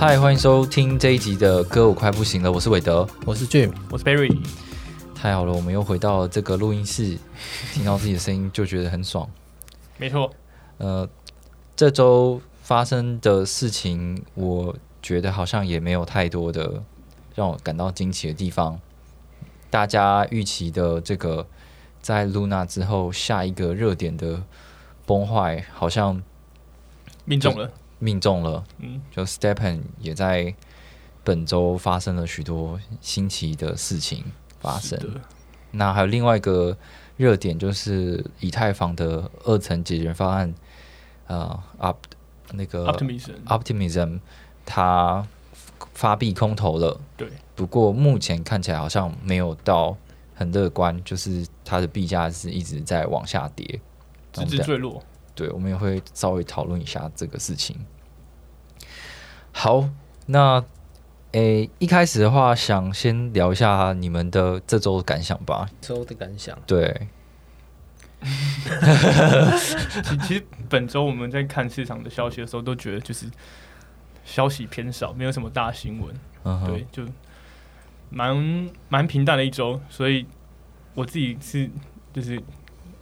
嗨，欢迎收听这一集的歌，我快不行了。我是韦德，我是 Jim，我是 Barry。太好了，我们又回到这个录音室，听到自己的声音就觉得很爽。没错，呃，这周发生的事情，我觉得好像也没有太多的让我感到惊奇的地方。大家预期的这个在 Luna 之后下一个热点的崩坏，好像命中了。命中了，嗯，就 Stepan 也在本周发生了许多新奇的事情发生。那还有另外一个热点，就是以太坊的二层解决方案，呃，Up 那个 Optimism，Optimism，它发币空投了。对，不过目前看起来好像没有到很乐观，就是它的币价是一直在往下跌，直至坠落。对，我们也会稍微讨论一下这个事情。好，那诶，一开始的话，想先聊一下你们的这周的感想吧。周的感想，对。其其实本周我们在看市场的消息的时候，都觉得就是消息偏少，没有什么大新闻。嗯对，就蛮蛮平淡的一周，所以我自己是就是。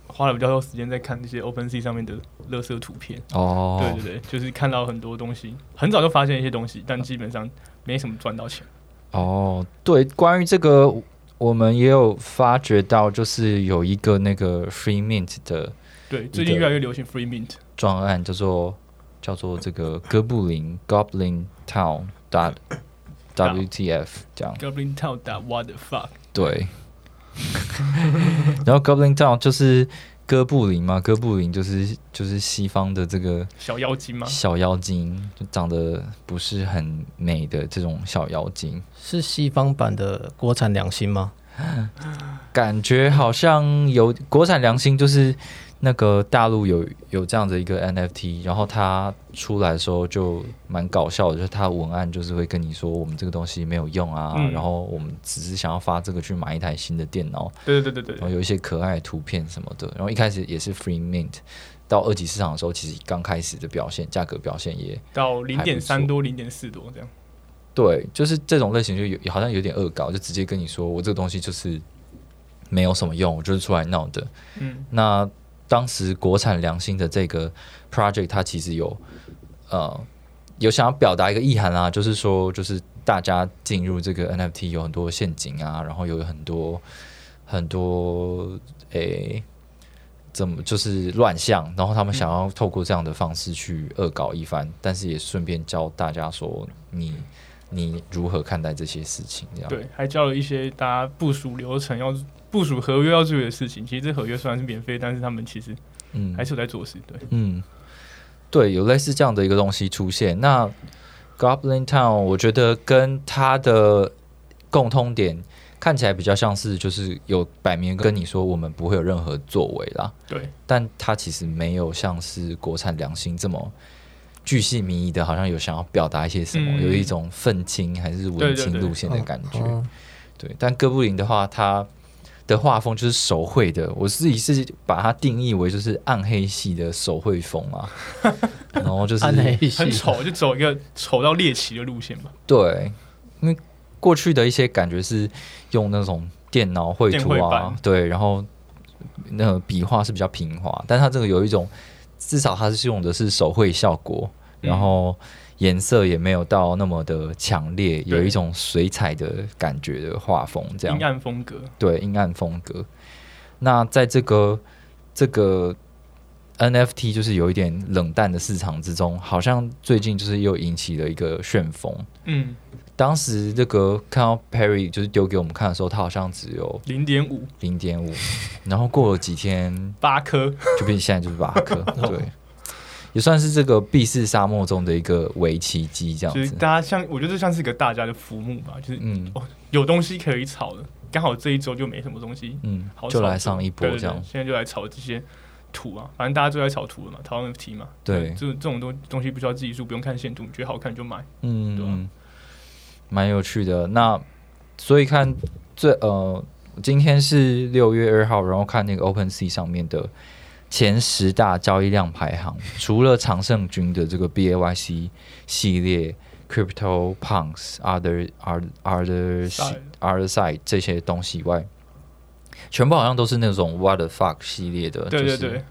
花了比较多时间在看那些 Open Sea 上面的乐色图片哦，对对对，就是看到很多东西，很早就发现一些东西，但基本上没什么赚到钱。哦，对，关于这个，我们也有发觉到，就是有一个那个 Free Mint 的，对，最近越来越流行 Free Mint 专案，叫做叫做这个哥布林 Goblin Town 打 WTF 这样，Goblin Town 打 What the fuck？对。然后 Goblin Town 就是哥布林嘛，哥布林就是就是西方的这个小妖精吗？小妖精就长得不是很美的这种小妖精，是西方版的国产良心吗？感觉好像有国产良心，就是。那个大陆有有这样的一个 NFT，然后它出来的时候就蛮搞笑的，就是它文案就是会跟你说我们这个东西没有用啊，然后我们只是想要发这个去买一台新的电脑。对对对对对。然后有一些可爱的图片什么的，然后一开始也是 free mint，到二级市场的时候，其实刚开始的表现，价格表现也到零点三多、零点四多这样。对，就是这种类型就有好像有点恶搞，就直接跟你说我这个东西就是没有什么用，我就是出来闹的。嗯，那。当时国产良心的这个 project，它其实有呃有想要表达一个意涵啊，就是说，就是大家进入这个 NFT 有很多陷阱啊，然后有很多很多诶怎么就是乱象，然后他们想要透过这样的方式去恶搞一番，但是也顺便教大家说你你如何看待这些事情，这样对，还教了一些大家部署流程要。部署合约要注意的事情，其实这合约虽然是免费，但是他们其实嗯还是有在做事。对，嗯，对，有类似这样的一个东西出现。那 Goblin Town 我觉得跟它的共通点看起来比较像是，就是有摆明跟你说我们不会有任何作为啦。对，但它其实没有像是国产良心这么巨细靡遗的，好像有想要表达一些什么，有一种愤青还是文青路线的感觉。对，但哥布林的话，它的画风就是手绘的，我自己是把它定义为就是暗黑系的手绘风啊，然后就是很丑，就走一个丑到猎奇的路线嘛。对，因为过去的一些感觉是用那种电脑绘图啊，对，然后那个笔画是比较平滑，但它这个有一种至少它是用的是手绘效果，然后。颜色也没有到那么的强烈，有一种水彩的感觉的画风，这样阴暗风格。对，阴暗风格。那在这个这个 NFT 就是有一点冷淡的市场之中，好像最近就是又引起了一个旋风。嗯，当时这个看到 Perry 就是丢给我们看的时候，它好像只有零点五，零点五。然后过了几天，八颗，就变现在就是八颗。对。也算是这个避世沙漠中的一个围棋机，这样子。大家像我觉得这像是一个大家的浮木吧，就是嗯哦，有东西可以炒的，刚好这一周就没什么东西，嗯，好就来上一波这样。现在就来炒这些图啊，反正大家都在炒图了嘛，炒 NFT 嘛，对，这这种东东西不需要技术，不用看线图，你觉得好看就买，嗯，对蛮有趣的。那所以看最呃，今天是六月二号，然后看那个 Open Sea 上面的。前十大交易量排行，除了常胜军的这个 B A Y C 系列、Crypto Punks、Other Other Other Other Side 这些东西以外，全部好像都是那种 What the fuck 系列的。对对对，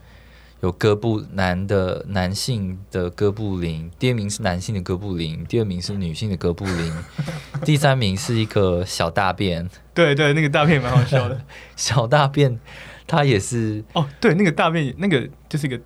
有哥布男的男性的哥布林，第二名是男性的哥布林，第二名是女性的哥布林，第三名是一个小大便。对对，那个大便蛮好笑的，小大便。他也是哦，对，那个大便，那个就是一个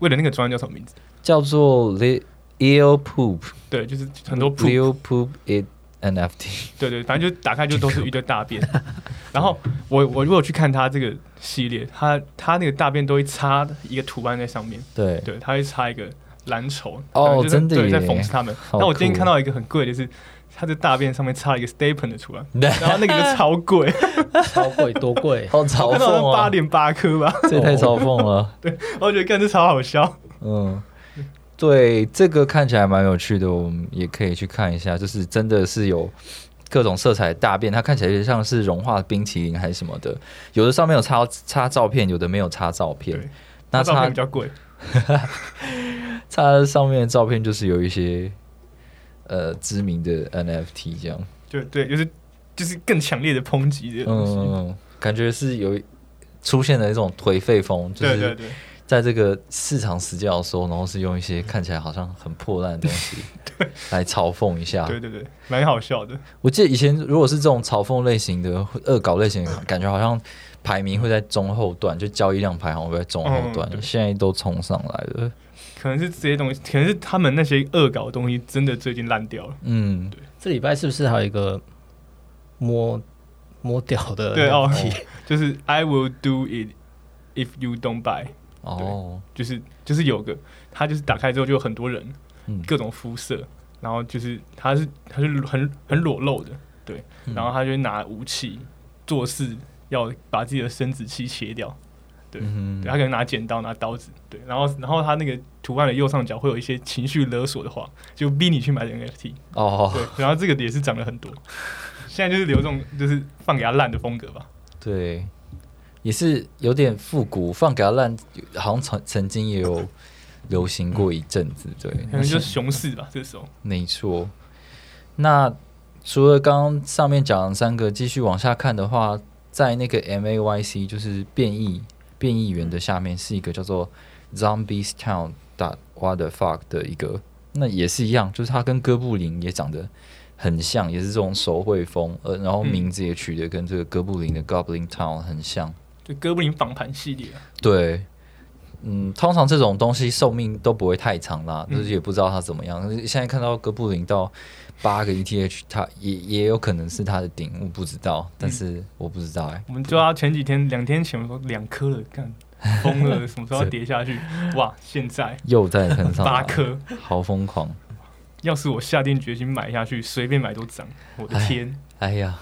为了那个专叫什么名字？叫做 The Eel Poop。对，就是很多 Eel Poop It NFT。对对，反正就打开就都是一堆大便。然后我我如果去看他这个系列，他他那个大便都会插一个图案在上面。对对，他会插一个蓝筹哦，真的在讽刺他们。那我今天看到一个很贵的是。他的大便上面插了一个 staple 的出来，然后那个就超贵，超贵多贵，好嘲讽八点八颗吧，这也太嘲讽了。对，我觉得看这超好笑。嗯，对，这个看起来蛮有趣的，我们也可以去看一下。就是真的是有各种色彩大便，它看起来就像是融化冰淇淋还是什么的。有的上面有插插照片，有的没有插照片。那照片比较贵，插上面的照片就是有一些。呃，知名的 NFT 这样，对对，就是就是更强烈的抨击的东西，感觉是有出现了一种颓废风，就是在这个市场死掉的时候，然后是用一些看起来好像很破烂的东西，来嘲讽一下，对对对，蛮好笑的。我记得以前如果是这种嘲讽类型的恶搞类型，感觉好像排名会在中后段，就交易量排行会在中后段，现在都冲上来了。可能是这些东西，可能是他们那些恶搞的东西，真的最近烂掉了。嗯，对。这礼拜是不是还有一个摸摸屌的？对哦，就是 I will do it if you don't buy。哦，就是就是有个，他就是打开之后就有很多人，各种肤色，然后就是他是他是很很裸露的，对，然后他就拿武器做事，要把自己的生殖器切掉。对，他可能拿剪刀、拿刀子，对，然后，然后他那个图案的右上角会有一些情绪勒索的话，就逼你去买 NFT 哦。对，然后这个也是涨了很多，现在就是留这种就是放给他烂的风格吧。对，也是有点复古，放给他烂，好像曾曾经也有流行过一阵子。对，可能就是熊市吧，这时候。没错。那除了刚刚上面讲的三个，继续往下看的话，在那个 MAYC 就是变异。变异员的下面是一个叫做 Zombies Town 打 What the fuck 的一个，那也是一样，就是它跟哥布林也长得很像，也是这种手绘风，呃，然后名字也取得跟这个哥布林的 Goblin Town 很像，就哥布林访谈系列。对，嗯，通常这种东西寿命都不会太长啦，就是也不知道它怎么样。现在看到哥布林到八个 ETH，它也也有可能是它的顶，我不知道，但是我不知道哎。我们就要前几天两天前说两颗了，看 疯了，什么时候要跌下去？哇，现在又在喷上八颗，好疯狂！要是我下定决心买下去，随便买都涨。我的天！哎呀，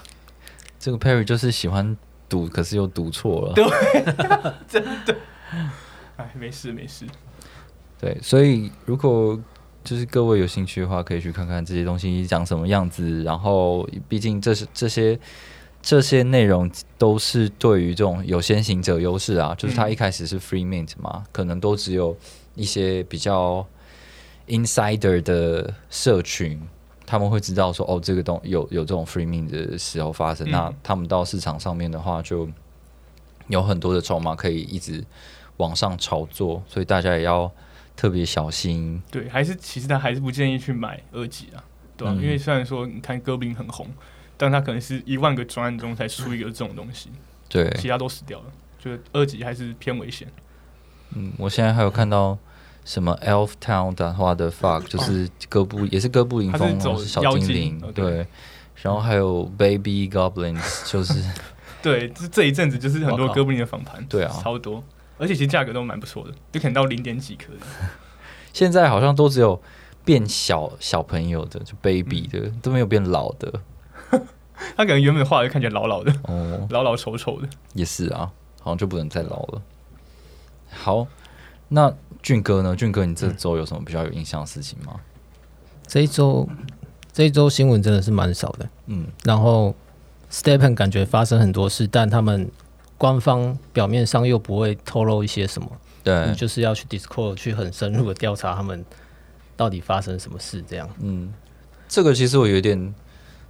这个 Perry 就是喜欢赌，可是又赌错了。对，真的。哎，没事没事。对，所以如果。就是各位有兴趣的话，可以去看看这些东西长什么样子。然后，毕竟这是这些这些内容都是对于这种有先行者优势啊。就是他一开始是 free mint 嘛，可能都只有一些比较 insider 的社群，他们会知道说哦，这个东有有这种 free mint 的时候发生。那他们到市场上面的话，就有很多的筹码可以一直往上炒作，所以大家也要。特别小心，对，还是其实他还是不建议去买二级啊，对吧？因为虽然说你看哥林很红，但他可能是一万个专案中才出一个这种东西，对，其他都死掉了，就二级还是偏危险。嗯，我现在还有看到什么 Elf Town 的话的 fuck，就是哥布也是哥布林风，是小精灵，对，然后还有 Baby Goblins，就是对，这这一阵子就是很多哥布林的访盘，对啊，超多。而且其实价格都蛮不错的，就可能到零点几颗的。现在好像都只有变小小朋友的，就 baby 的，都没有变老的。他可能原本画的看起来老老的，哦，老老丑丑的。也是啊，好像就不能再老了。好，那俊哥呢？俊哥，你这周有什么比较有印象的事情吗？这一周，这一周新闻真的是蛮少的。嗯，然后 Stepen 感觉发生很多事，但他们官方表面上又不会透露一些什么。对，就是要去 Discord 去很深入的调查他们到底发生什么事，这样。嗯，这个其实我有点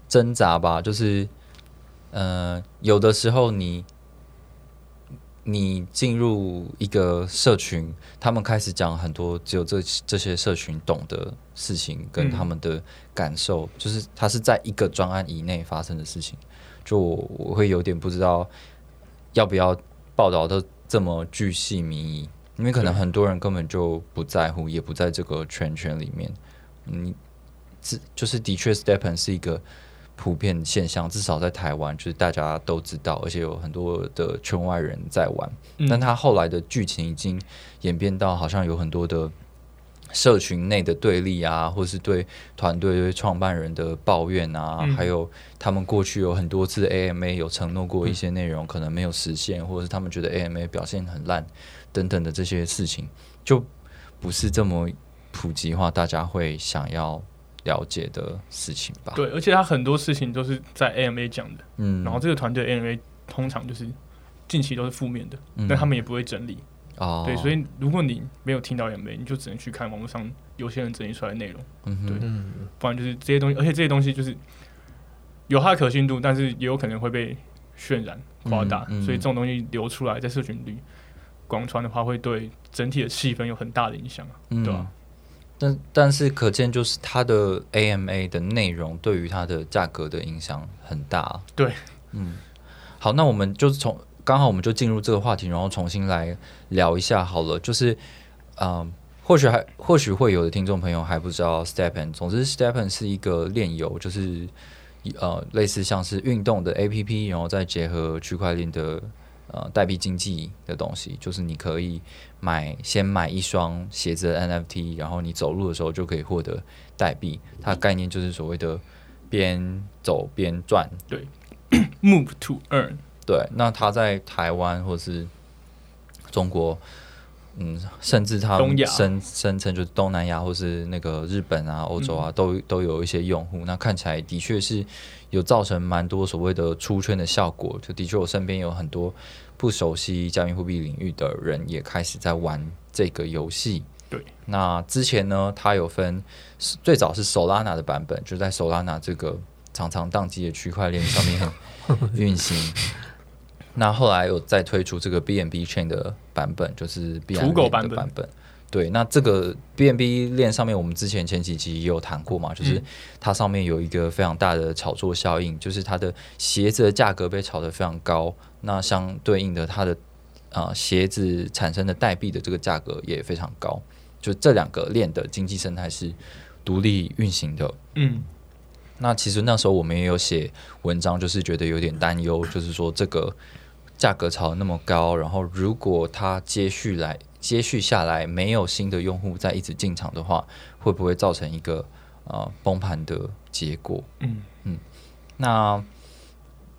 挣扎吧，就是，呃，有的时候你你进入一个社群，他们开始讲很多只有这这些社群懂的事情，跟他们的感受，就是它是在一个专案以内发生的事情，就我会有点不知道要不要报道的这么巨细靡遗。因为可能很多人根本就不在乎，也不在这个圈圈里面。你，这就是的确，Stepen 是一个普遍现象，至少在台湾，就是大家都知道，而且有很多的圈外人在玩。但他后来的剧情已经演变到，好像有很多的社群内的对立啊，或是对团队、对创办人的抱怨啊，还有他们过去有很多次 AMA 有承诺过一些内容，可能没有实现，或者是他们觉得 AMA 表现很烂。等等的这些事情，就不是这么普及化，大家会想要了解的事情吧？对，而且他很多事情都是在 AMA 讲的，嗯，然后这个团队 AMA 通常就是近期都是负面的，但他们也不会整理哦。对，所以如果你没有听到 AMA，你就只能去看网络上有些人整理出来的内容，嗯对，不然就是这些东西，而且这些东西就是有它的可信度，但是也有可能会被渲染夸大，所以这种东西流出来在社群里。广传的话会对整体的气氛有很大的影响啊，对吧？但但是可见就是它的 AMA 的内容对于它的价格的影响很大。对，嗯，好，那我们就是从刚好我们就进入这个话题，然后重新来聊一下好了。就是嗯，或许还或许会有的听众朋友还不知道 Stepen，总之 Stepen 是一个炼油，就是呃类似像是运动的 APP，然后再结合区块链的。呃，代币经济的东西，就是你可以买先买一双鞋子的 NFT，然后你走路的时候就可以获得代币。它的概念就是所谓的边走边赚。对，Move to earn。对，那它在台湾或是中国，嗯，甚至它声声称就是东南亚或是那个日本啊、欧洲啊，都都有一些用户。那看起来的确是。有造成蛮多所谓的出圈的效果，就的确我身边有很多不熟悉加密货币领域的人也开始在玩这个游戏。对，那之前呢，它有分最早是 Solana 的版本，就在 Solana 这个常常宕机的区块链上面运行。那后来有再推出这个 BNB Chain 的版本，就是土狗版本。对，那这个 B N B 链上面，我们之前前几集也有谈过嘛，就是它上面有一个非常大的炒作效应，就是它的鞋子的价格被炒得非常高，那相对应的它的啊鞋子产生的代币的这个价格也非常高，就这两个链的经济生态是独立运行的。嗯，那其实那时候我们也有写文章，就是觉得有点担忧，就是说这个价格炒得那么高，然后如果它接续来。接续下来没有新的用户再一直进场的话，会不会造成一个呃崩盘的结果？嗯嗯，那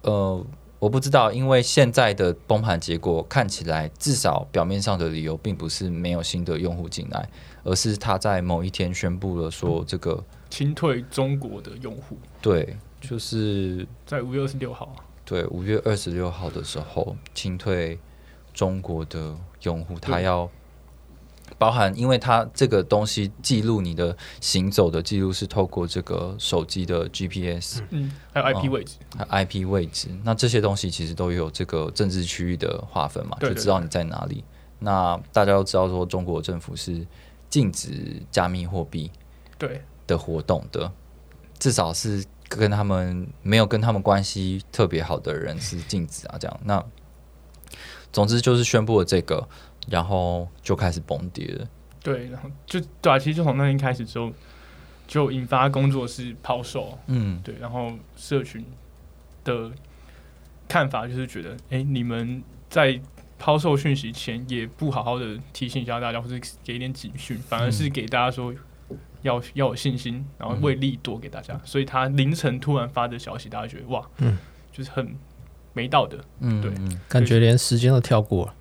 呃我不知道，因为现在的崩盘结果看起来，至少表面上的理由并不是没有新的用户进来，而是他在某一天宣布了说这个清退中国的用户。对，就是在五月二十六号。对，五月二十六号的时候清退中国的用户，他要。包含，因为它这个东西记录你的行走的记录是透过这个手机的 GPS，嗯，还有 IP 位置，还有 IP 位置。那这些东西其实都有这个政治区域的划分嘛，就知道你在哪里。那大家都知道说，中国政府是禁止加密货币对的活动的，至少是跟他们没有跟他们关系特别好的人是禁止啊。这样，那总之就是宣布了这个。然后就开始崩跌了。对，然后就对啊，其实就从那天开始之后，就引发工作室抛售。嗯，对，然后社群的看法就是觉得，哎，你们在抛售讯息前也不好好的提醒一下大家，或者给一点警讯，反而是给大家说要要有信心，然后为利多给大家。所以他凌晨突然发的消息，大家觉得哇，嗯，就是很没到的，嗯，对，感觉连时间都跳过了。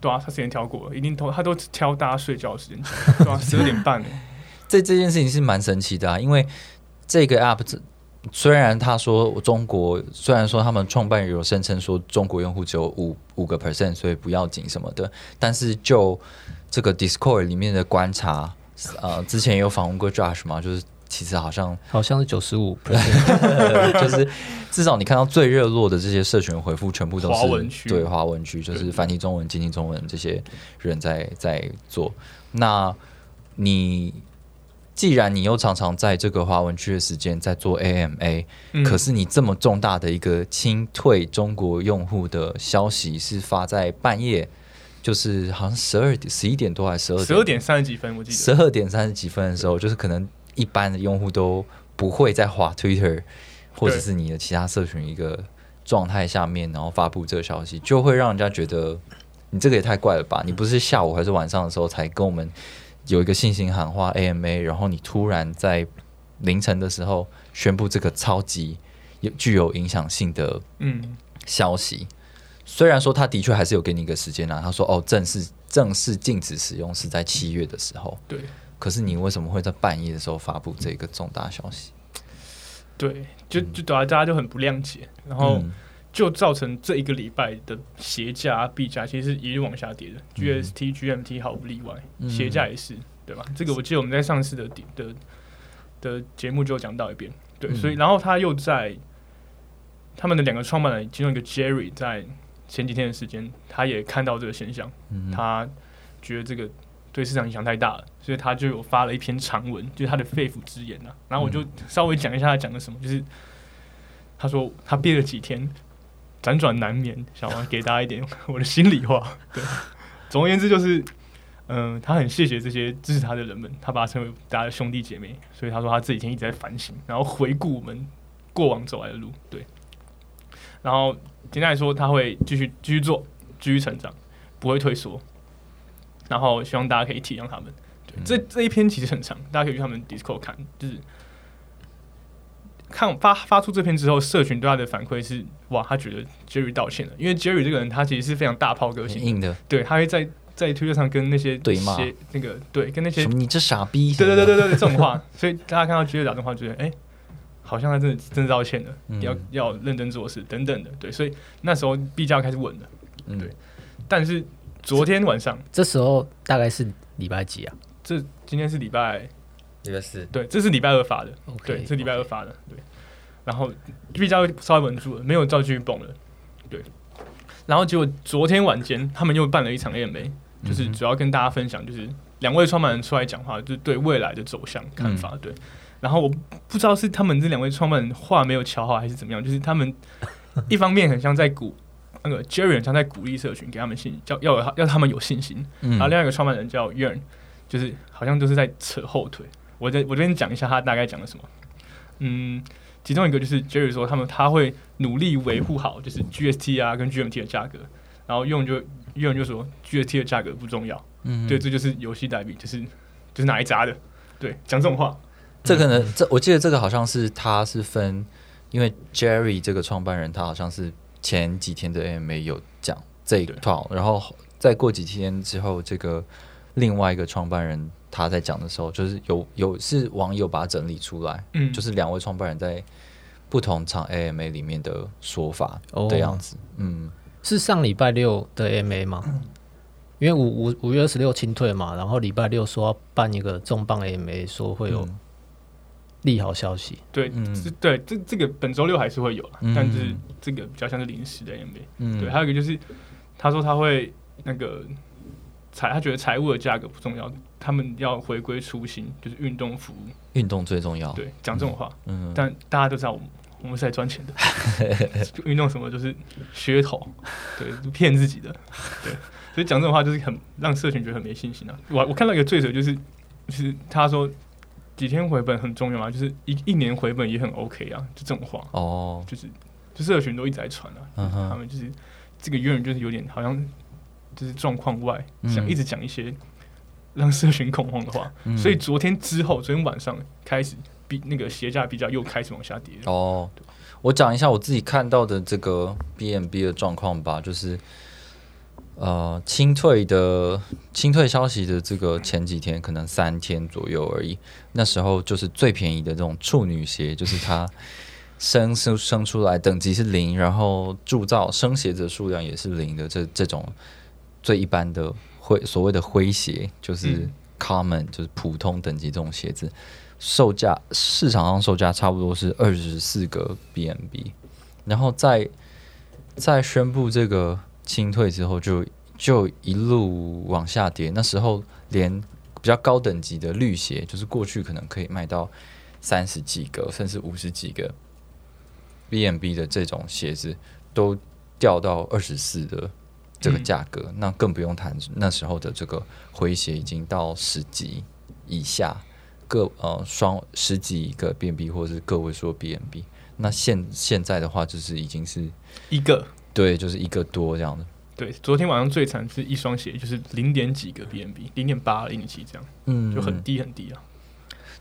对啊，他时间跳过了，一定都他都挑大家睡觉的时间，对啊，十二点半。这这件事情是蛮神奇的啊，因为这个 app 虽然他说中国，虽然说他们创办人有声称说中国用户只有五五个 percent，所以不要紧什么的，但是就这个 Discord 里面的观察，呃，之前也有访问过 Josh 嘛，就是。其实好像好像是九十五，就是至少你看到最热络的这些社群回复，全部都是华文区，对华文区，就是繁体中文、简体中文这些人在在做。那你既然你又常常在这个华文区的时间在做 AMA，可是你这么重大的一个清退中国用户的消息是发在半夜，就是好像十二点、十一点多还是十二十二点三十几分，我记得十二点三十几分的时候，就是可能。一般的用户都不会在滑 Twitter 或者是你的其他社群一个状态下面，然后发布这个消息，就会让人家觉得你这个也太怪了吧？你不是下午还是晚上的时候才跟我们有一个信心喊话 AMA，然后你突然在凌晨的时候宣布这个超级有具有影响性的嗯消息？虽然说他的确还是有给你一个时间啊，他说哦，正式正式禁止使用是在七月的时候，对。可是你为什么会在半夜的时候发布这个重大消息？对，就就大家就很不谅解，然后就造成这一个礼拜的鞋价、币价其实一路往下跌的。GST、GMT 毫不例外，鞋价也是，对吧？这个我记得我们在上次的的的节目就讲到一遍。对，所以然后他又在他们的两个创办人其中一个 Jerry 在前几天的时间，他也看到这个现象，他觉得这个。对市场影响太大了，所以他就有发了一篇长文，就是他的肺腑之言呐。然后我就稍微讲一下他讲的什么，就是他说他憋了几天，辗转难眠，想要给大家一点 我的心里话。对，总而言之就是，嗯，他很谢谢这些支持他的人们，他把他称为大家的兄弟姐妹。所以他说他这几天一直在反省，然后回顾我们过往走来的路。对，然后简单来说，他会继续继续做，继续成长，不会退缩。然后希望大家可以体谅他们。对，这这一篇其实很长，大家可以去他们 Discord 看。就是看发发出这篇之后，社群对他的反馈是：哇，他觉得 Jerry 道歉了。因为 Jerry 这个人，他其实是非常大炮个性，硬的。对，他会在在推特上跟那些对骂那个对跟那些你这傻逼，对对对对对这种话。所以大家看到 Jerry 打电话，觉得哎，好像他真的真的道歉了，要要认真做事等等的。对，所以那时候币价开始稳了。嗯，对，但是。昨天晚上，这时候大概是礼拜几啊？这今天是礼拜礼拜四，对，这是礼拜二发的，对，是礼拜二发的，对。然后币价稍微稳住了，没有再继续崩了，对。然后结果昨天晚间，他们又办了一场 AMA，就是主要跟大家分享，就是两位创办人出来讲话，就是对未来的走向看法，对。然后我不知道是他们这两位创办人话没有瞧好，还是怎么样，就是他们 一方面很像在鼓。那个 Jerry 常在鼓励社群，给他们信，叫要有要他们有信心。然后另外一个创办人叫 Yearn，就是好像都是在扯后腿。我在我这边讲一下他大概讲了什么。嗯，其中一个就是 Jerry 说他们他会努力维护好就是 GST 啊跟 GMT 的价格，然后用就 Yearn 就说 GST 的价格不重要。嗯，对，这就是游戏代币，就是就是哪一扎的。对，讲这种话，这可能这我记得这个好像是他是分，因为 Jerry 这个创办人他好像是。前几天的 AMA 有讲这一套，然后再过几天之后，这个另外一个创办人他在讲的时候，就是有有是网友把它整理出来，嗯，就是两位创办人在不同场 AMA 里面的说法的样子，嗯，是上礼拜六的 AMA 吗？因为五五五月二十六清退嘛，然后礼拜六说要办一个重磅 AMA，说会有。利好消息，对，嗯，对，这这个本周六还是会有了，但是这个比较像是临时的 NBA 嗯，对，还有一个就是他说他会那个财，他觉得财务的价格不重要，他们要回归初心，就是运动服务，运动最重要，对，讲这种话，嗯，但大家都知道我们我们是来赚钱的，运动什么就是噱头，对，骗自己的，对，所以讲这种话就是很让社群觉得很没信心啊。我我看到一个罪者就是就是他说。几天回本很重要啊，就是一一年回本也很 OK 啊，就这种话。哦，就是就社群都一直在传啊，他们就是这个约人就是有点好像就是状况外，想一直讲一些让社群恐慌的话。所以昨天之后，昨天晚上开始比那个鞋价比较又开始往下跌。哦，我讲一下我自己看到的这个 B M B 的状况吧，就是。呃，清退的清退消息的这个前几天可能三天左右而已。那时候就是最便宜的这种处女鞋，就是它生生生出来等级是零，然后铸造生鞋子数量也是零的。这这种最一般的灰所谓的灰鞋，就是 common 就是普通等级这种鞋子，售价市场上售价差不多是二十四个 BMB，然后再再宣布这个。清退之后就就一路往下跌，那时候连比较高等级的绿鞋，就是过去可能可以卖到三十几个甚至五十几个 B M B 的这种鞋子，都掉到二十四的这个价格，那更不用谈那时候的这个回鞋已经到十几以下，个呃双十几个 B M B 或者是个位数 B M B，那现现在的话就是已经是一个。对，就是一个多这样的。对，昨天晚上最惨是一双鞋，就是零点几个 BNB，零点八、零点七这样，嗯，就很低很低啊。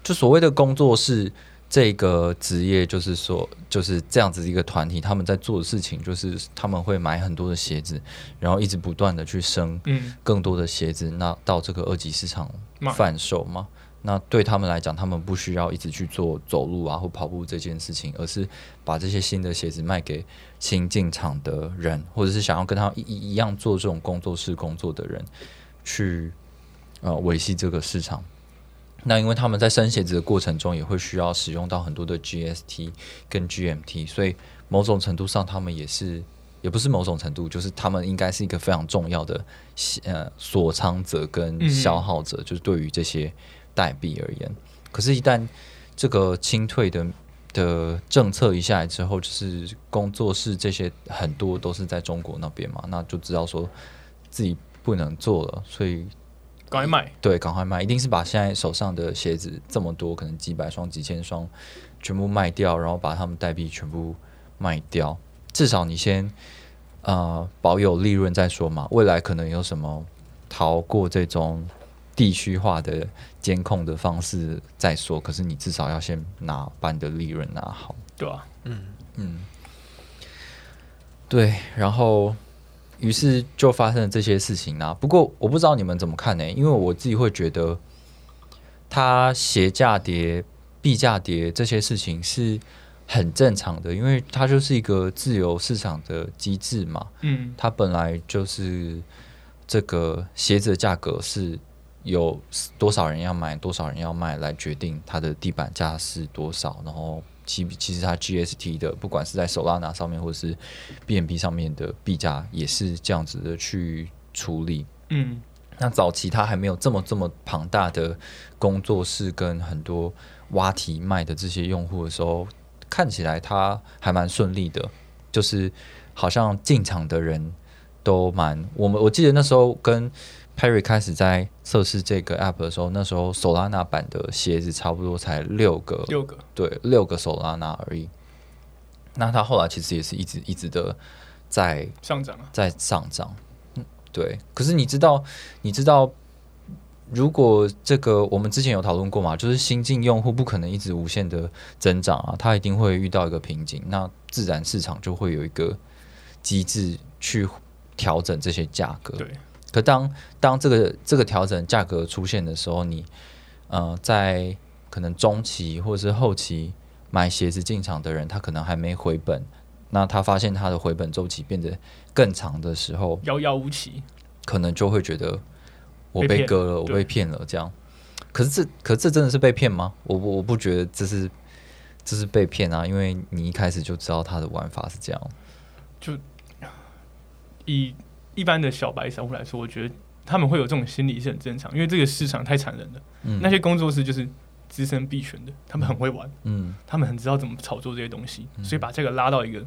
就所谓的工作室这个职业，就是说就是这样子一个团体，他们在做的事情，就是他们会买很多的鞋子，然后一直不断的去生更多的鞋子，那到这个二级市场贩售嘛。那对他们来讲，他们不需要一直去做走路啊或跑步这件事情，而是把这些新的鞋子卖给新进场的人，或者是想要跟他一一样做这种工作室工作的人，去呃维系这个市场。那因为他们在生鞋子的过程中，也会需要使用到很多的 GST 跟 GMT，所以某种程度上，他们也是也不是某种程度，就是他们应该是一个非常重要的呃锁仓者跟消耗者，就是对于这些。代币而言，可是，一旦这个清退的的政策一下来之后，就是工作室这些很多都是在中国那边嘛，那就知道说自己不能做了，所以赶快卖。对，赶快卖，一定是把现在手上的鞋子这么多，可能几百双、几千双，全部卖掉，然后把他们代币全部卖掉。至少你先呃保有利润再说嘛，未来可能有什么逃过这种。地区化的监控的方式再说，可是你至少要先拿把你的利润拿好，对吧？嗯嗯，对。然后，于是就发生了这些事情啊。不过我不知道你们怎么看呢？因为我自己会觉得，它鞋价跌、币价跌这些事情是很正常的，因为它就是一个自由市场的机制嘛。嗯，它本来就是这个鞋子的价格是。有多少人要买，多少人要卖，来决定它的地板价是多少。然后，其其实它 GST 的，不管是在手拉拿上面，或者是 BNB 上面的币价，也是这样子的去处理。嗯，那早期它还没有这么这么庞大的工作室跟很多挖题卖的这些用户的时候，看起来它还蛮顺利的，就是好像进场的人都蛮……我们我记得那时候跟。Perry 开始在测试这个 App 的时候，那时候 Solana 版的鞋子差不多才六个，六个，对，六个 Solana 而已。那它后来其实也是一直一直的在上涨，啊在上涨。嗯，对。可是你知道，你知道，如果这个我们之前有讨论过嘛，就是新进用户不可能一直无限的增长啊，它一定会遇到一个瓶颈，那自然市场就会有一个机制去调整这些价格。对。可当当这个这个调整价格出现的时候，你呃在可能中期或者是后期买鞋子进场的人，他可能还没回本，那他发现他的回本周期变得更长的时候，遥遥无期，可能就会觉得我被割了，我被骗了这样。可是这可是这真的是被骗吗？我我我不觉得这是这是被骗啊，因为你一开始就知道他的玩法是这样，就以。一般的小白散户来说，我觉得他们会有这种心理是很正常，因为这个市场太残忍了。嗯，那些工作室就是资深币权的，他们很会玩，嗯，他们很知道怎么炒作这些东西，所以把这个拉到一个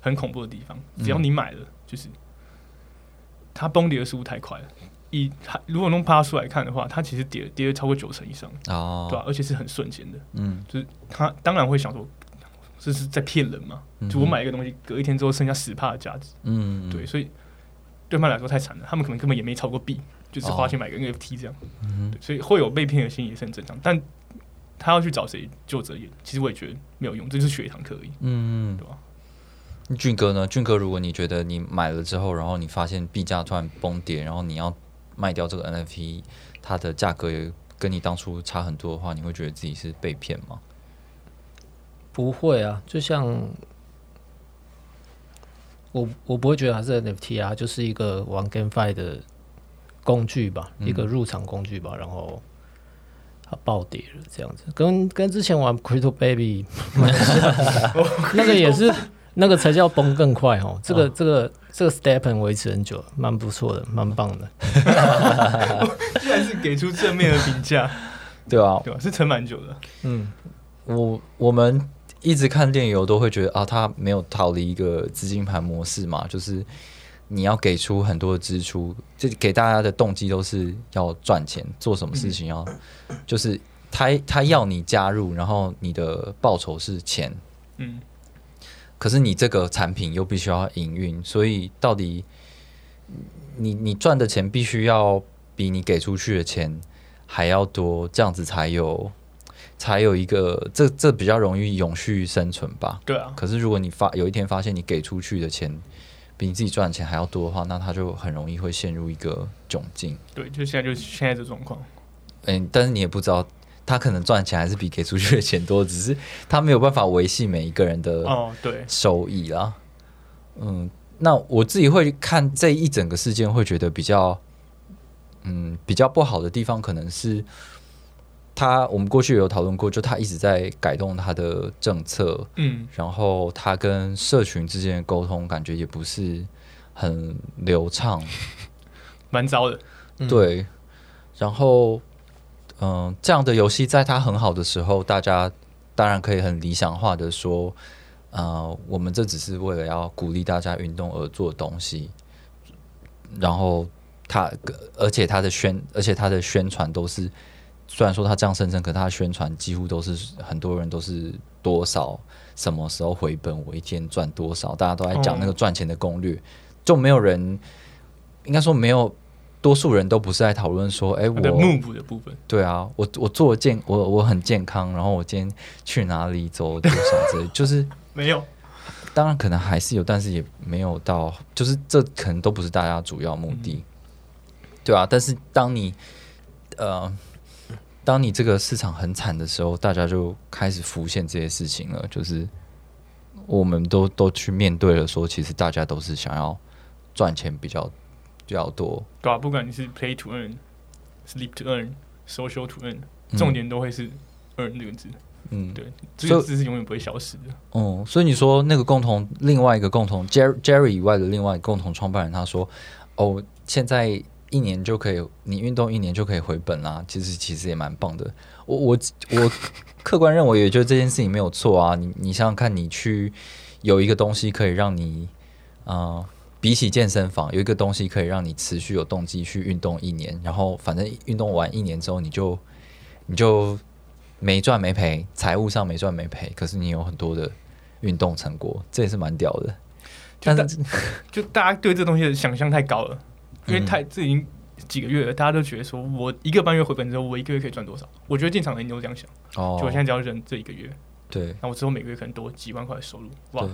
很恐怖的地方。只要你买了，就是它崩跌的速度太快了。以它如果弄趴出来看的话，它其实跌跌了超过九成以上哦，对吧？而且是很瞬间的，嗯，就是他当然会想说这是在骗人嘛。就我买一个东西，隔一天之后剩下十帕的价值，嗯，对，所以。对他们来说太惨了，他们可能根本也没炒过币，就是花钱买个 NFT 这样，所以会有被骗的心也是很正常。但他要去找谁救责也，其实我也觉得没有用，这就是学一堂课而已，嗯，对吧？俊哥呢？俊哥，如果你觉得你买了之后，然后你发现币价突然崩跌，然后你要卖掉这个 NFT，它的价格也跟你当初差很多的话，你会觉得自己是被骗吗？不会啊，就像。我我不会觉得它是 NFT 啊，就是一个玩 GameFi 的工具吧，一个入场工具吧。然后它暴跌了，这样子，跟跟之前玩 Crypto Baby 那个也是，那个才叫崩更快哦。这个这个这个 Step 维持很久，蛮不错的，蛮棒的。居然是给出正面的评价，对啊，对啊？是撑蛮久的。嗯，我我们。一直看电游都会觉得啊，他没有逃离一个资金盘模式嘛，就是你要给出很多的支出，这给大家的动机都是要赚钱，做什么事情要，就是他他要你加入，然后你的报酬是钱，嗯，可是你这个产品又必须要营运，所以到底你你赚的钱必须要比你给出去的钱还要多，这样子才有。才有一个，这这比较容易永续生存吧。对啊。可是如果你发有一天发现你给出去的钱比你自己赚的钱还要多的话，那他就很容易会陷入一个窘境。对，就现在就现在这状况。嗯，但是你也不知道他可能赚钱还是比给出去的钱多，只是他没有办法维系每一个人的哦对收益啦。嗯，那我自己会看这一整个事件，会觉得比较嗯比较不好的地方，可能是。他我们过去有讨论过，就他一直在改动他的政策，嗯，然后他跟社群之间的沟通感觉也不是很流畅，蛮糟的，对。然后，嗯，这样的游戏在他很好的时候，大家当然可以很理想化的说，呃，我们这只是为了要鼓励大家运动而做东西。然后他，而且他的宣，而且他的宣传都是。虽然说他这样声称，可他宣传几乎都是很多人都是多少什么时候回本，我一天赚多少，大家都在讲那个赚钱的攻略，就没有人应该说没有多数人都不是在讨论说，哎，我的部分，对啊，我我做健我我很健康，然后我今天去哪里走多少之类，就是 没有，当然可能还是有，但是也没有到，就是这可能都不是大家主要目的，对啊，但是当你呃。当你这个市场很惨的时候，大家就开始浮现这些事情了。就是我们都都去面对了，说其实大家都是想要赚钱比较比较多。对啊，不管你是 play to earn、sleep to earn、social to earn，重点都会是 earn 这个字。嗯，对，这个字是永远不会消失的。哦，所以你说那个共同另外一个共同 Jerry Jerry 以外的另外共同创办人，他说：“哦，现在。”一年就可以，你运动一年就可以回本啦。其实其实也蛮棒的。我我我客观认为，也就这件事情没有错啊。你你想想看，你去有一个东西可以让你啊，比起健身房，有一个东西可以让你持续有动机去运动一年。然后反正运动完一年之后，你就你就没赚没赔，财务上没赚没赔，可是你有很多的运动成果，这也是蛮屌的。但是 就大家对这东西的想象太高了。因为太这已经几个月了，大家都觉得说，我一个半月回本之后，我一个月可以赚多少？我觉得进场的人都这样想。哦，就我现在只要忍这一个月，对，那我之后每个月可能多几万块的收入，哇，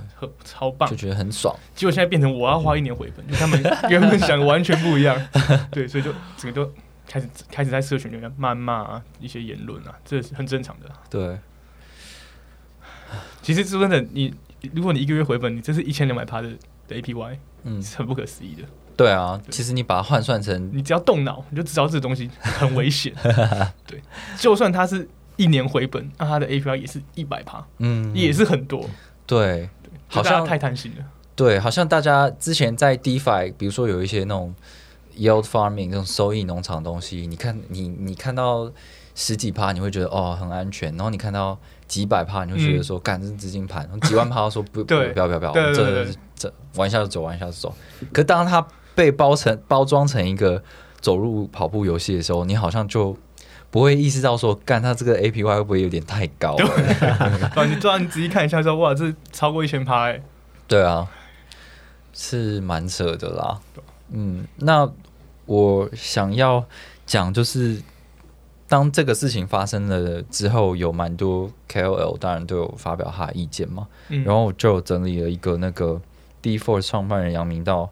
超棒，就觉得很爽。结果现在变成我要花一年回本，就他们原本想的完全不一样。对，所以就整个都开始开始在社群里面谩骂一些言论啊，这是很正常的。对，其实说真的，你如果你一个月回本，你这是一千两百趴的的 APY，嗯，是很不可思议的。对啊，其实你把它换算成，你只要动脑，你就知道这东西很危险。对，就算它是一年回本，那它的 APY 也是一百趴，嗯，也是很多。对，好像太贪心了。对，好像大家之前在 DeFi，比如说有一些那种 Yield Farming 这种收益农场的东西，你看你你看到十几趴，你会觉得哦很安全，然后你看到几百趴，你会觉得说干这是资金盘，几万趴说不 不不要不要不要，这这玩一下就走，玩一下就走。可当他被包成包装成一个走路跑步游戏的时候，你好像就不会意识到说，干他这个 APY 会不会有点太高？啊，你突然仔细看一下说，哇，这超过一千趴哎。对啊，是蛮扯的啦。嗯，那我想要讲就是，当这个事情发生了之后，有蛮多 KOL 当然都有发表他的意见嘛，然后就整理了一个那个 D Four 创办人杨明道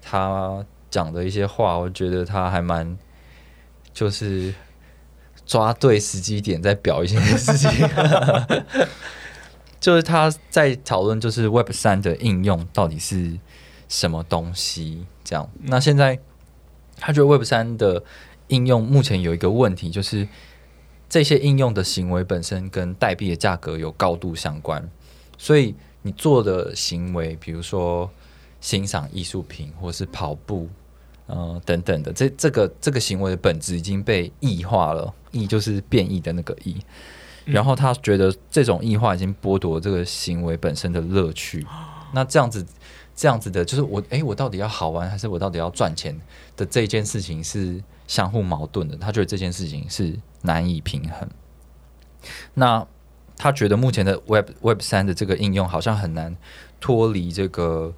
他讲的一些话，我觉得他还蛮就是抓对时机点在表一些事情。就是他在讨论，就是 Web 三的应用到底是什么东西？这样，那现在他觉得 Web 三的应用目前有一个问题，就是这些应用的行为本身跟代币的价格有高度相关，所以你做的行为，比如说欣赏艺术品或是跑步，呃等等的，这这个这个行为的本质已经被异化了，异就是变异的那个异。然后他觉得这种异化已经剥夺这个行为本身的乐趣，那这样子，这样子的，就是我，哎，我到底要好玩还是我到底要赚钱的这件事情是相互矛盾的。他觉得这件事情是难以平衡。那他觉得目前的 Web Web 三的这个应用好像很难脱离这个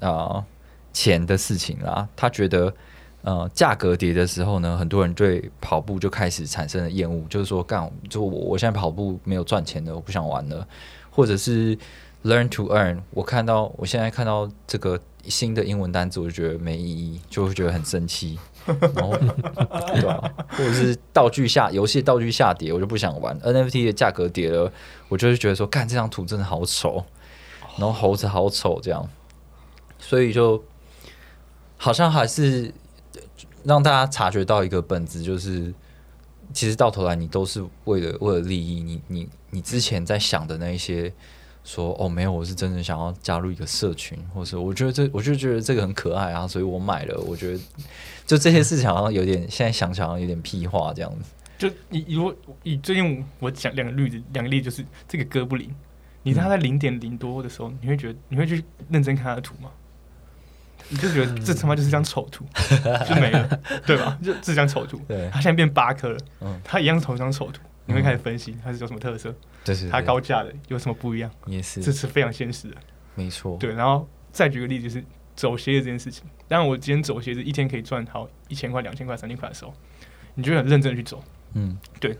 啊钱的事情啦。他觉得。呃，价格跌的时候呢，很多人对跑步就开始产生了厌恶，就是说，干，就我我现在跑步没有赚钱的，我不想玩了，或者是 learn to earn，我看到我现在看到这个新的英文单词，我就觉得没意义，就会觉得很生气，然 后对吧？或者是道具下游戏道具下跌，我就不想玩 NFT 的价格跌了，我就是觉得说，干这张图真的好丑，然后猴子好丑这样，所以就好像还是。让大家察觉到一个本质，就是其实到头来你都是为了为了利益。你你你之前在想的那一些，说哦没有，我是真的想要加入一个社群，或是我觉得这我就觉得这个很可爱啊，所以我买了。我觉得就这些事情好像有点，现在想想有点屁话这样子。就你如果以最近我讲两个例子，两个例子就是这个哥布林，你在他在零点零多的时候，你会觉得你会去认真看他的图吗？你就觉得这他妈就是张丑图，就没了，对吧？就这张丑图，他现在变八颗了，他一样是同一张丑图，你会开始分析它是有什么特色，它高价的有什么不一样？也是，这是非常现实的，没错。对，然后再举个例子，就是走鞋子这件事情。当然，我今天走鞋子一天可以赚好一千块、两千块、三千块的时候，你就很认真的去走。嗯，对。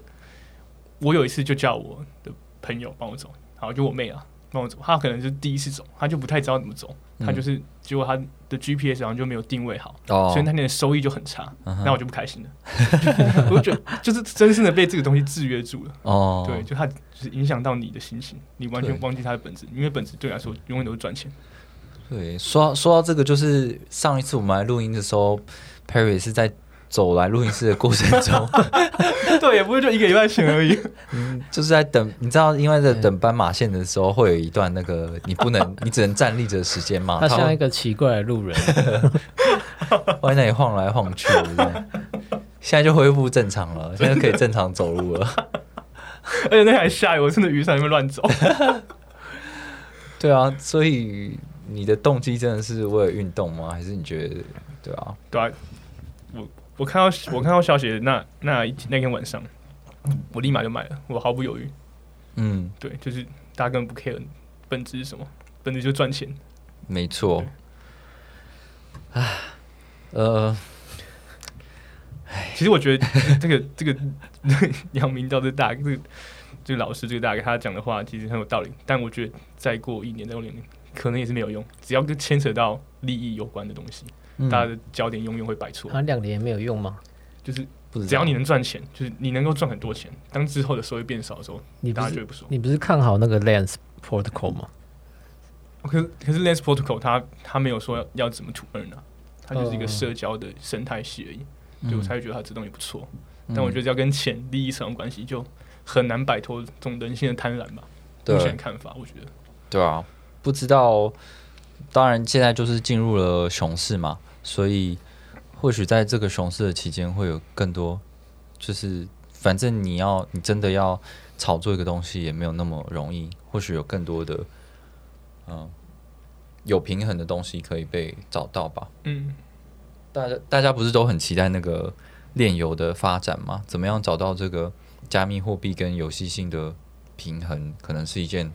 我有一次就叫我的朋友帮我走，好，就我妹啊。帮我走，他可能是第一次走，他就不太知道怎么走，他就是结果他的 GPS 好像就没有定位好，所以那天的收益就很差，那我就不开心了。我就觉得就是真正的被这个东西制约住了。哦，对，就他就是影响到你的心情，你完全忘记他的本质，因为本质对来说永远都是赚钱。对，说说到这个，就是上一次我们来录音的时候，Perry 是在。走来录音室的过程中，对，也不会就一个礼拜前而已。嗯，就是在等，你知道，因为在等斑马线的时候，会有一段那个你不能，你只能站立着时间嘛。他像一个奇怪的路人，在那里晃来晃去。现在就恢复正常了，现在可以正常走路了。而且那还下雨，我真的雨伞里面乱走。对啊，所以你的动机真的是为了运动吗？还是你觉得，对啊？对啊，我。看到我看到消息那那一那天晚上，我立马就买了，我毫不犹豫。嗯，对，就是大家根本不 care 本质是什么，本质就赚钱。没错。唉，呃，其实我觉得这个这个 杨明道这大这个这个老师这个大给他讲的话其实很有道理，但我觉得再过一年再过两年，可能也是没有用，只要跟牵扯到利益有关的东西。大家的焦点永远会摆错。它两年没有用吗？就是只要你能赚钱，就是你能够赚很多钱。当之后的收益变少的时候，你大家觉得不爽。你不是看好那个 Lens Protocol 吗？可可是 Lens Protocol 它它没有说要要怎么 to earn 啊，它就是一个社交的生态系而已。所以我才会觉得它这东西不错。但我觉得要跟钱利益扯上关系，就很难摆脱这种人性的贪婪吧。目前看法，我觉得。对啊，不知道。当然，现在就是进入了熊市嘛。所以，或许在这个熊市的期间，会有更多，就是反正你要，你真的要炒作一个东西，也没有那么容易。或许有更多的，嗯，有平衡的东西可以被找到吧。嗯，大家大家不是都很期待那个炼油的发展吗？怎么样找到这个加密货币跟游戏性的平衡，可能是一件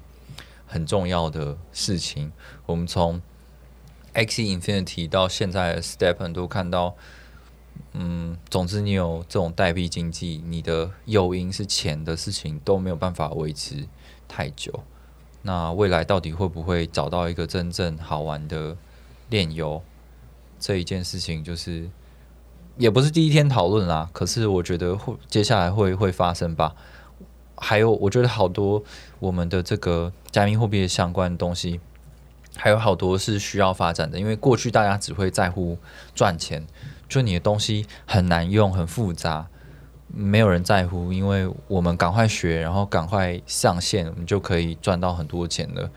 很重要的事情。我们从 X Infinity 到现在，Stepen 都看到，嗯，总之你有这种代币经济，你的诱因是钱的事情都没有办法维持太久。那未来到底会不会找到一个真正好玩的炼油？这一件事情就是也不是第一天讨论啦。可是我觉得会接下来会会发生吧。还有，我觉得好多我们的这个加密货币的相关的东西。还有好多是需要发展的，因为过去大家只会在乎赚钱，就你的东西很难用、很复杂，没有人在乎，因为我们赶快学，然后赶快上线，我们就可以赚到很多钱了。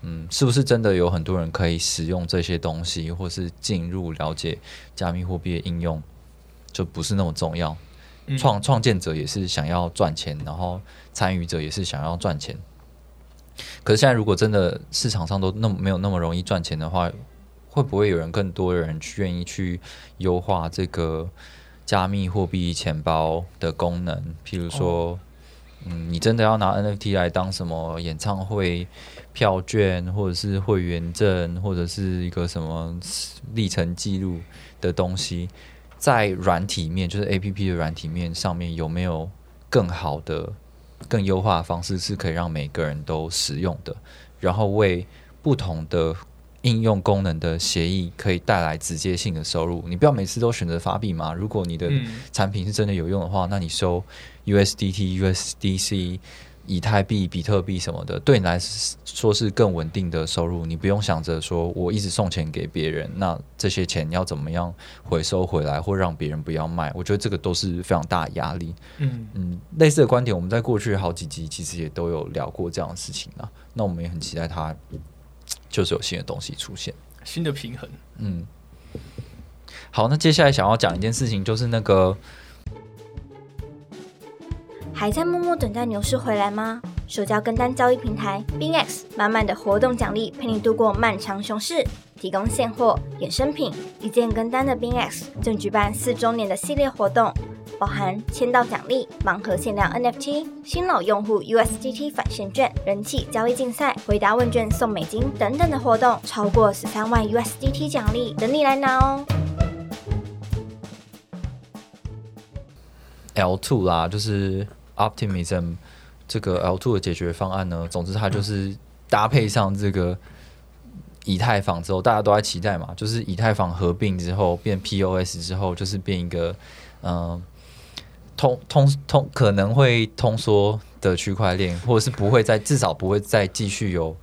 嗯，是不是真的有很多人可以使用这些东西，或是进入了解加密货币的应用，就不是那么重要。创创建者也是想要赚钱，然后参与者也是想要赚钱。可是现在，如果真的市场上都那么没有那么容易赚钱的话，会不会有人更多的人去愿意去优化这个加密货币钱包的功能？譬如说，嗯，你真的要拿 NFT 来当什么演唱会票券，或者是会员证，或者是一个什么历程记录的东西，在软体面，就是 APP 的软体面上面有没有更好的？更优化的方式是可以让每个人都使用的，然后为不同的应用功能的协议可以带来直接性的收入。你不要每次都选择发币嘛？如果你的产品是真的有用的话，那你收 USDT、USDC。以太币、比特币什么的，对你来说是更稳定的收入。你不用想着说我一直送钱给别人，那这些钱要怎么样回收回来，或让别人不要卖？我觉得这个都是非常大的压力。嗯嗯，类似的观点，我们在过去好几集其实也都有聊过这样的事情啊。那我们也很期待它就是有新的东西出现，新的平衡。嗯，好，那接下来想要讲一件事情，就是那个。还在默默等待牛市回来吗？社交跟单交易平台 BingX 满满的活动奖励，陪你度过漫长熊市，提供现货、衍生品、一键跟单的 BingX 正举办四周年的系列活动，包含签到奖励、盲盒限量 NFT、新老用户 USDT 返现券、人气交易竞赛、回答问卷送美金等等的活动，超过十三万 USDT 奖励等你来拿哦！L two 啦，就是。Optimism 这个 L two 的解决方案呢，总之它就是搭配上这个以太坊之后，大家都在期待嘛，就是以太坊合并之后变 POS 之后，就是变一个嗯通通通可能会通缩的区块链，或者是不会再至少不会再继续有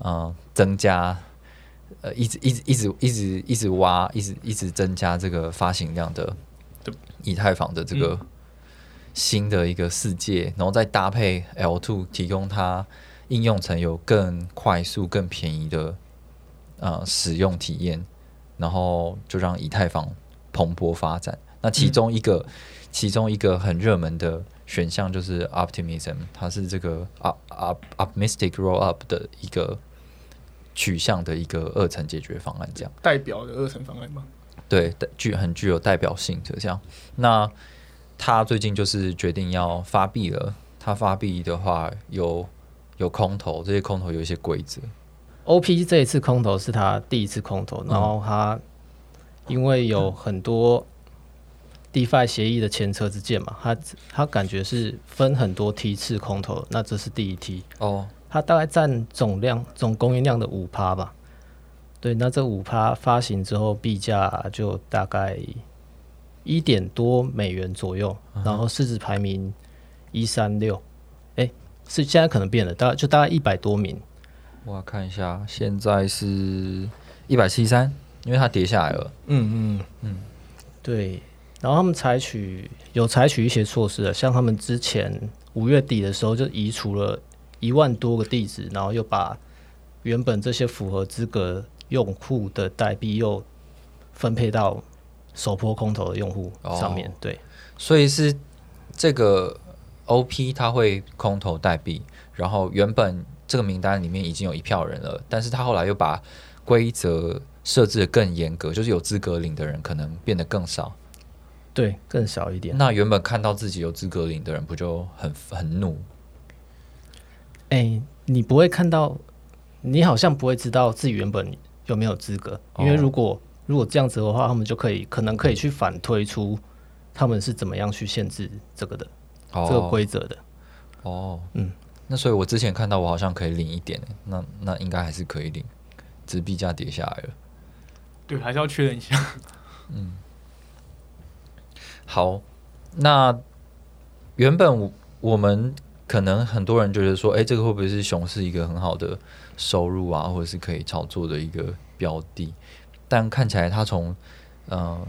嗯增加呃一直一直一直一直一直挖一直一直增加这个发行量的以太坊的这个。新的一个世界，然后再搭配 L two 提供它应用层有更快速、更便宜的呃使用体验，然后就让以太坊蓬勃发展。那其中一个其中一个很热门的选项就是 Optimism，它是这个 Up Up Optimistic Rollup 的一个取向的一个二层解决方案，这样代表的二层方案吗？对，具很具有代表性，就这样。那他最近就是决定要发币了。他发币的话，有有空投，这些空投有一些规则。OP 这一次空投是他第一次空投，然后他因为有很多 DeFi 协议的前车之鉴嘛，他他感觉是分很多梯次空投，那这是第一梯哦。它大概占总量总供应量的五趴吧。对，那这五趴发行之后，币价就大概。一点多美元左右，然后市值排名一三六，哎，是现在可能变了，大概就大概一百多名。我看一下，现在是一百七三，因为它跌下来了。嗯嗯嗯，对。然后他们采取有采取一些措施的，像他们之前五月底的时候就移除了一万多个地址，然后又把原本这些符合资格用户的代币又分配到。首波空投的用户上面对，所以是这个 OP 他会空投代币，然后原本这个名单里面已经有一票人了，但是他后来又把规则设置的更严格，就是有资格领的人可能变得更少，对，更少一点。那原本看到自己有资格领的人不就很很怒？哎，你不会看到，你好像不会知道自己原本有没有资格？因为如果如果这样子的话，他们就可以可能可以去反推出他们是怎么样去限制这个的这个规则的。哦，嗯，那所以我之前看到我好像可以领一点，那那应该还是可以领，只是币价跌下来了。对，还是要确认一下。嗯，好，那原本我们可能很多人觉得说，哎，这个会不会是熊市一个很好的收入啊，或者是可以炒作的一个标的？但看起来它从嗯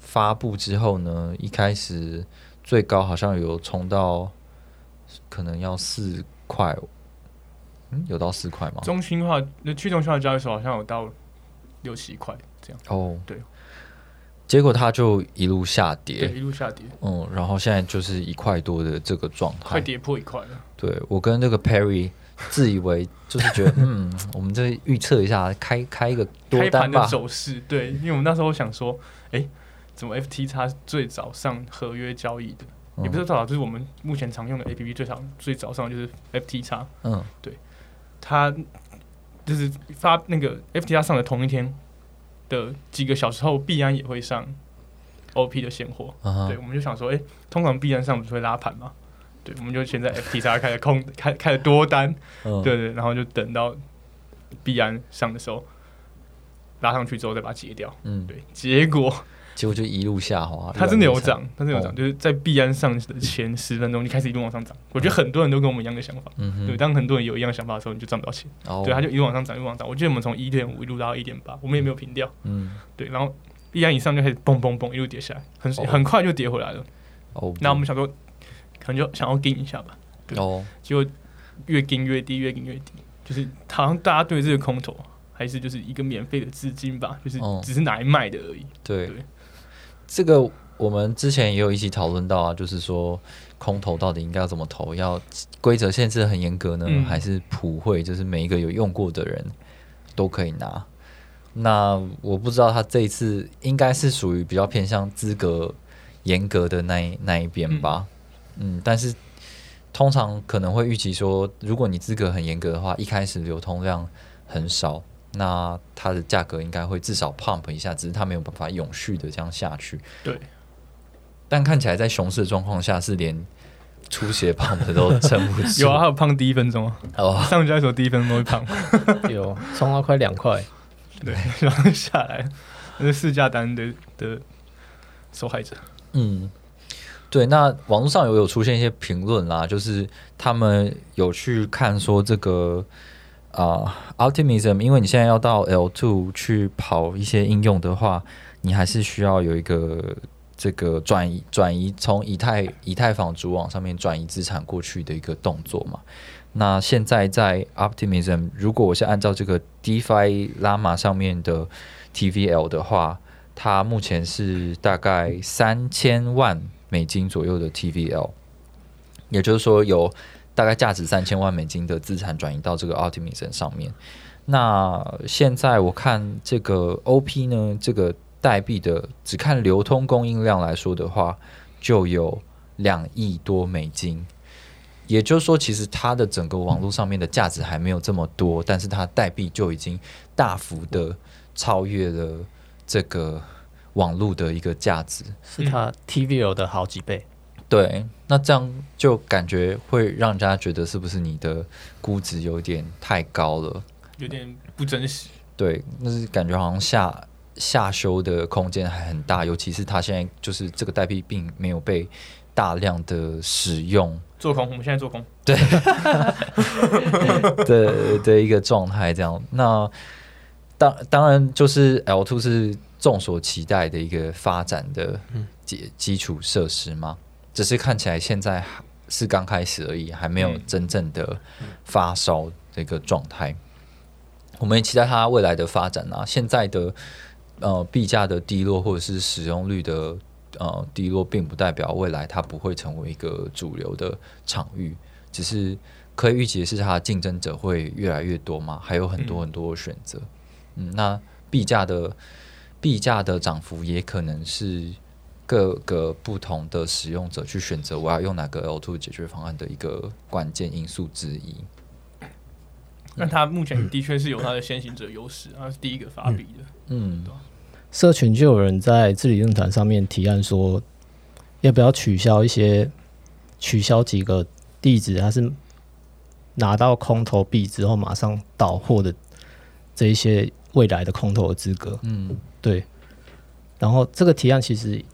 发布之后呢，一开始最高好像有冲到可能要四块，嗯，有到四块吗？中心化那去中心化交易所好像有到六七块这样。哦，对。结果它就一路下跌，对，一路下跌。嗯，然后现在就是一块多的这个状态，快跌破一块了。对我跟那个 Perry。自以为就是觉得，嗯，我们这预测一下，开开一个多单的走势，对，因为我们那时候想说，哎，怎么 FTX 最早上合约交易的，也不是最早，就是我们目前常用的 APP 最早最早上就是 FTX，嗯，对，它就是发那个 FTX 上的同一天的几个小时后，必安也会上 OP 的现货，对，我们就想说，哎，通常必安上不是会拉盘吗？对，我们就先在 FT 叉开始空 开开始多单，对对，然后就等到币安上的时候拉上去之后再把它解掉，嗯，对，结果结果就一路下滑，它真的有涨，它真的有涨，就是在币安上的前十分钟就开始一路往上涨。我觉得很多人都跟我们一样的想法，嗯对，当很多人有一样想法的时候，你就赚不到钱，对，它就一路往上涨，一路往上涨。我记得我们从一点五一路到一点八，我们也没有平掉，嗯，对，然后币安以上就开始嘣嘣嘣一路跌下来，很很快就跌回来了。哦，那我们想说。可能就想要盯一下吧，哦，结果越盯越低，越盯越低，就是好像大家对这个空头还是就是一个免费的资金吧，就是只是拿来卖的而已。对，这个我们之前也有一起讨论到啊，就是说空头到底应该要怎么投，要规则限制很严格呢，还是普惠，就是每一个有用过的人都可以拿？那我不知道他这一次应该是属于比较偏向资格严格的那那一边吧。嗯，但是通常可能会预期说，如果你资格很严格的话，一开始流通量很少，那它的价格应该会至少 pump 一下，只是它没有办法永续的这样下去。对。但看起来在熊市的状况下，是连出血胖的 都撑不住。有啊，还有胖第一分钟啊。哦。上交易所第一分钟会胖。有，冲到快两块。对，然后下来，那是试价单的的受害者。嗯。对，那网络上有有出现一些评论啦，就是他们有去看说这个啊，Optimism，因为你现在要到 L two 去跑一些应用的话，你还是需要有一个这个转移转移从以太以太坊主网上面转移资产过去的一个动作嘛。那现在在 Optimism，如果我是按照这个 DeFi 拉玛上面的 TVL 的话，它目前是大概三千万。美金左右的 TVL，也就是说有大概价值三千万美金的资产转移到这个 Optimism 上面。那现在我看这个 OP 呢，这个代币的只看流通供应量来说的话，就有两亿多美金。也就是说，其实它的整个网络上面的价值还没有这么多，但是它代币就已经大幅的超越了这个。网络的一个价值是它 TVL 的好几倍，对，那这样就感觉会让人家觉得是不是你的估值有点太高了，有点不真实。对，那是感觉好像下下修的空间还很大，尤其是它现在就是这个代币并没有被大量的使用，做空，我们现在做空，对，的的一个状态，这样。那当当然就是 L two 是。众所期待的一个发展的基基础设施吗？只是看起来现在是刚开始而已，还没有真正的发烧这个状态。我们也期待它未来的发展啊！现在的呃币价的低落或者是使用率的呃低落，并不代表未来它不会成为一个主流的场域。只是可以预期的是，它的竞争者会越来越多嘛？还有很多很多选择。嗯，那币价的。币价的涨幅也可能是各个不同的使用者去选择我要用哪个 L two 解决方案的一个关键因素之一。那它目前的确是有它的先行者优势，他是第一个发币的。嗯，社群就有人在治理论坛上面提案说，要不要取消一些，取消几个地址，它是拿到空投币之后马上倒货的这一些未来的空投的资格。嗯，对。然后这个提案其实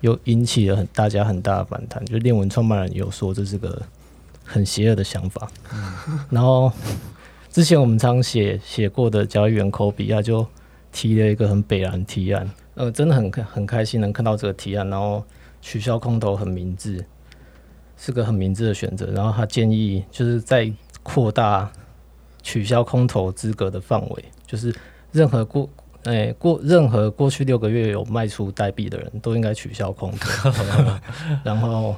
有引起了很大家很大的反弹，就链文创办人有说这是个很邪恶的想法。嗯，然后之前我们常写写过的交易员科比亚就。提了一个很北然提案，呃，真的很很开心能看到这个提案，然后取消空投很明智，是个很明智的选择。然后他建议就是在扩大取消空投资格的范围，就是任何过哎过任何过去六个月有卖出代币的人都应该取消空投。然后，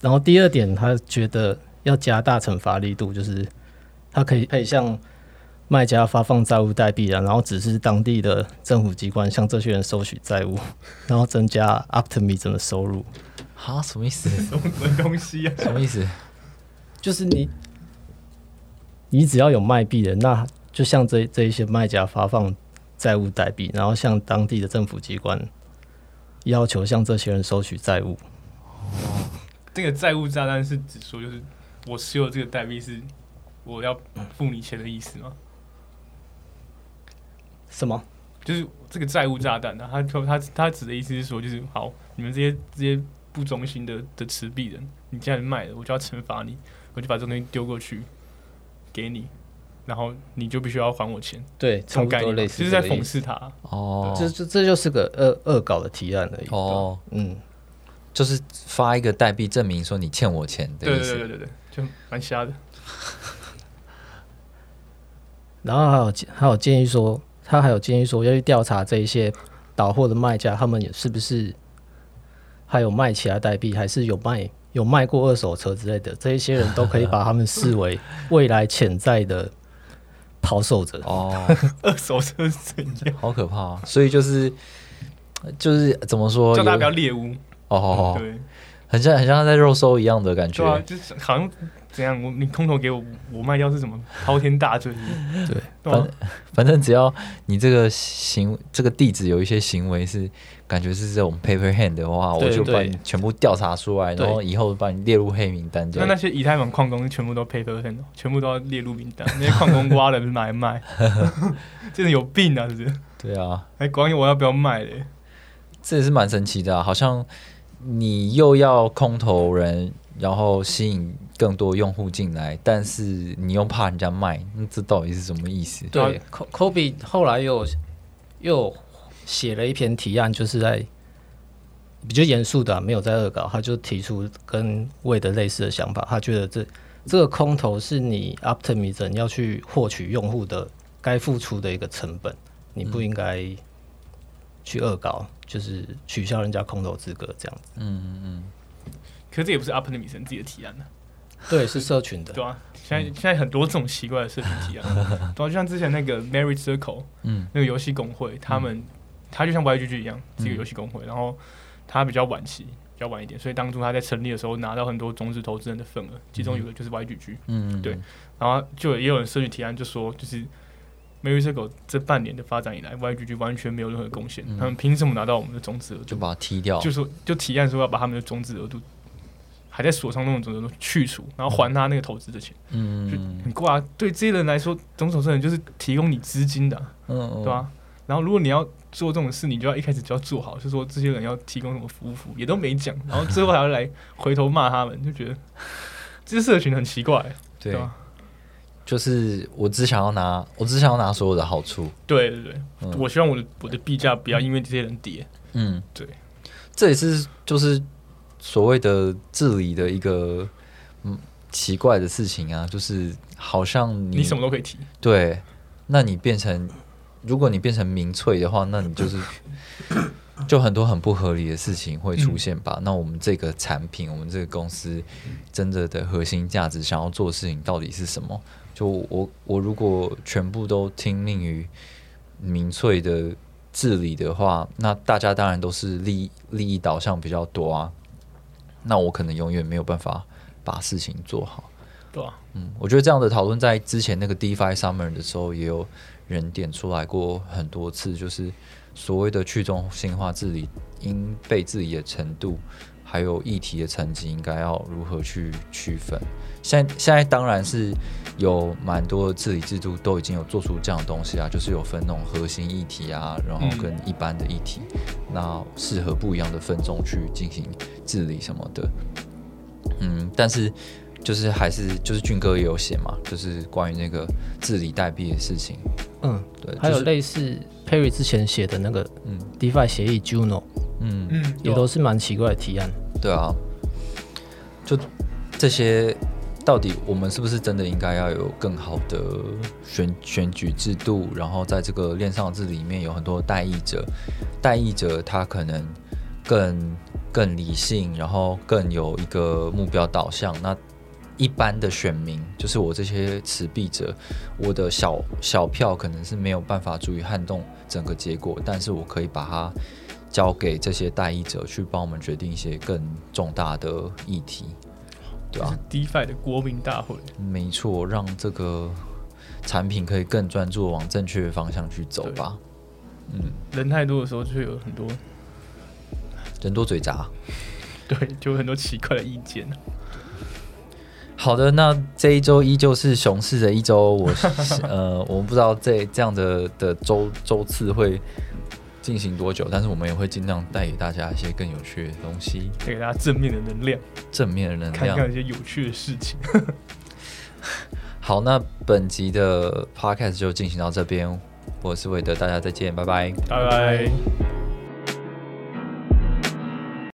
然后第二点，他觉得要加大惩罚力度，就是他可以可以向。卖家发放债务代币啊，然后只是当地的政府机关向这些人收取债务，然后增加 Optimism 的收入。哈，什么意思？什么东西啊？什么意思？就是你，你只要有卖币的，那就像这这一些卖家发放债务代币，然后向当地的政府机关要求向这些人收取债务。哦，这个债务炸弹是指说，就是我持有这个代币是我要付你钱的意思吗？什么？就是这个债务炸弹呢？他他他指的意思是说，就是好，你们这些这些不忠心的的持币人，你既然卖了，我就要惩罚你，我就把这东西丢过去给你，然后你就必须要还我钱。对，差不多类似，就是在讽刺他。哦，这这这就是个恶恶搞的提案而已。哦，嗯，就是发一个代币证明说你欠我钱的意思。对对对对对，就蛮瞎的。然后还有还有建议说。他还有建议说，要去调查这一些倒货的卖家，他们也是不是还有卖其他代币，还是有卖有卖过二手车之类的？这一些人都可以把他们视为未来潜在的抛售者。哦，二手车怎样？好可怕！啊所以就是就是怎么说？叫大家不要猎物。哦，对，很像很像在肉搜一样的感觉。对啊，就是好像。怎样？我你空投给我，我卖掉是什么滔天大罪？对，反反正只要你这个行这个地址有一些行为是感觉是这种 paper hand 的话，我就把你全部调查出来，然后以后把你列入黑名单。那那些以太坊矿工全部都 paper hand，全部都要列入名单。那些矿工挖了不是买卖，真的有病啊！是不是？对啊，还管我要不要卖嘞？这也是蛮神奇的，好像你又要空投人，然后吸引。更多用户进来，但是你又怕人家卖，那这到底是什么意思？对，Kobe 后来又又写了一篇提案，就是在比较严肃的，没有在恶搞，他就提出跟魏的类似的想法。他觉得这这个空投是你 Optimism 要去获取用户的该付出的一个成本，你不应该去恶搞，就是取消人家空投资格这样子。嗯嗯嗯。可是这也不是 Optimism 自己的提案呢。对，是社群的。对啊，现在现在很多这种奇怪的社群提案，对啊，就像之前那个 Mary Circle，嗯，那个游戏公会，他们，他就像 YGG 一样，是一个游戏公会，然后他比较晚期，比较晚一点，所以当初他在成立的时候拿到很多种子投资人的份额，其中有个就是 YGG，嗯，对，然后就也有人社群提案就说，就是 Mary Circle 这半年的发展以来，YGG 完全没有任何贡献，他们凭什么拿到我们的种子额度？就把它踢掉，就说就提案说要把他们的种子额度。还在锁上那种种子都去除，然后还他那个投资的钱，嗯，就很挂。对这些人来说，种种人就是提供你资金的，嗯，对吧？然后如果你要做这种事，你就要一开始就要做好，就说这些人要提供什么服务服，也都没讲，然后最后还要来回头骂他们，就觉得这些社群很奇怪，对吧？就是我只想要拿，我只想要拿所有的好处。对对对，我希望我的我的币价不要因为这些人跌。嗯，对，这也是就是。所谓的治理的一个嗯奇怪的事情啊，就是好像你什么都可以提，对，那你变成如果你变成民粹的话，那你就是 就很多很不合理的事情会出现吧？那我们这个产品，我们这个公司真的的核心价值，想要做的事情到底是什么？就我我如果全部都听命于民粹的治理的话，那大家当然都是利利益导向比较多啊。那我可能永远没有办法把事情做好。对啊，嗯，我觉得这样的讨论在之前那个 DeFi Summer 的时候也有人点出来过很多次，就是所谓的去中心化治理应被治理的程度。还有议题的层级应该要如何去区分？现在现在当然是有蛮多的治理制度都已经有做出这样的东西啊，就是有分那种核心议题啊，然后跟一般的议题，那适合不一样的分众去进行治理什么的。嗯，但是就是还是就是俊哥也有写嘛，就是关于那个治理代币的事情。嗯，对，还有类似 Perry 之前写的那个嗯 DeFi 协议 Juno。嗯嗯，也都是蛮奇怪的提案。对啊，就这些，到底我们是不是真的应该要有更好的选选举制度？然后在这个链上制里面有很多代议者，代议者他可能更更理性，然后更有一个目标导向。那一般的选民，就是我这些持币者，我的小小票可能是没有办法足以撼动整个结果，但是我可以把它。交给这些代议者去帮我们决定一些更重大的议题，对吧？DeFi 的国民大会，没错，让这个产品可以更专注往正确的方向去走吧。嗯，人太多的时候就会有很多人多嘴杂，对，就有很多奇怪的意见。好的，那这一周依旧是熊市的一周，我 呃，我们不知道这这样的的周周次会。进行多久？但是我们也会尽量带给大家一些更有趣的东西，带给大家正面的能量，正面的能量，看看一些有趣的事情。好，那本集的 podcast 就进行到这边，我是韦德，大家再见，拜拜，拜拜。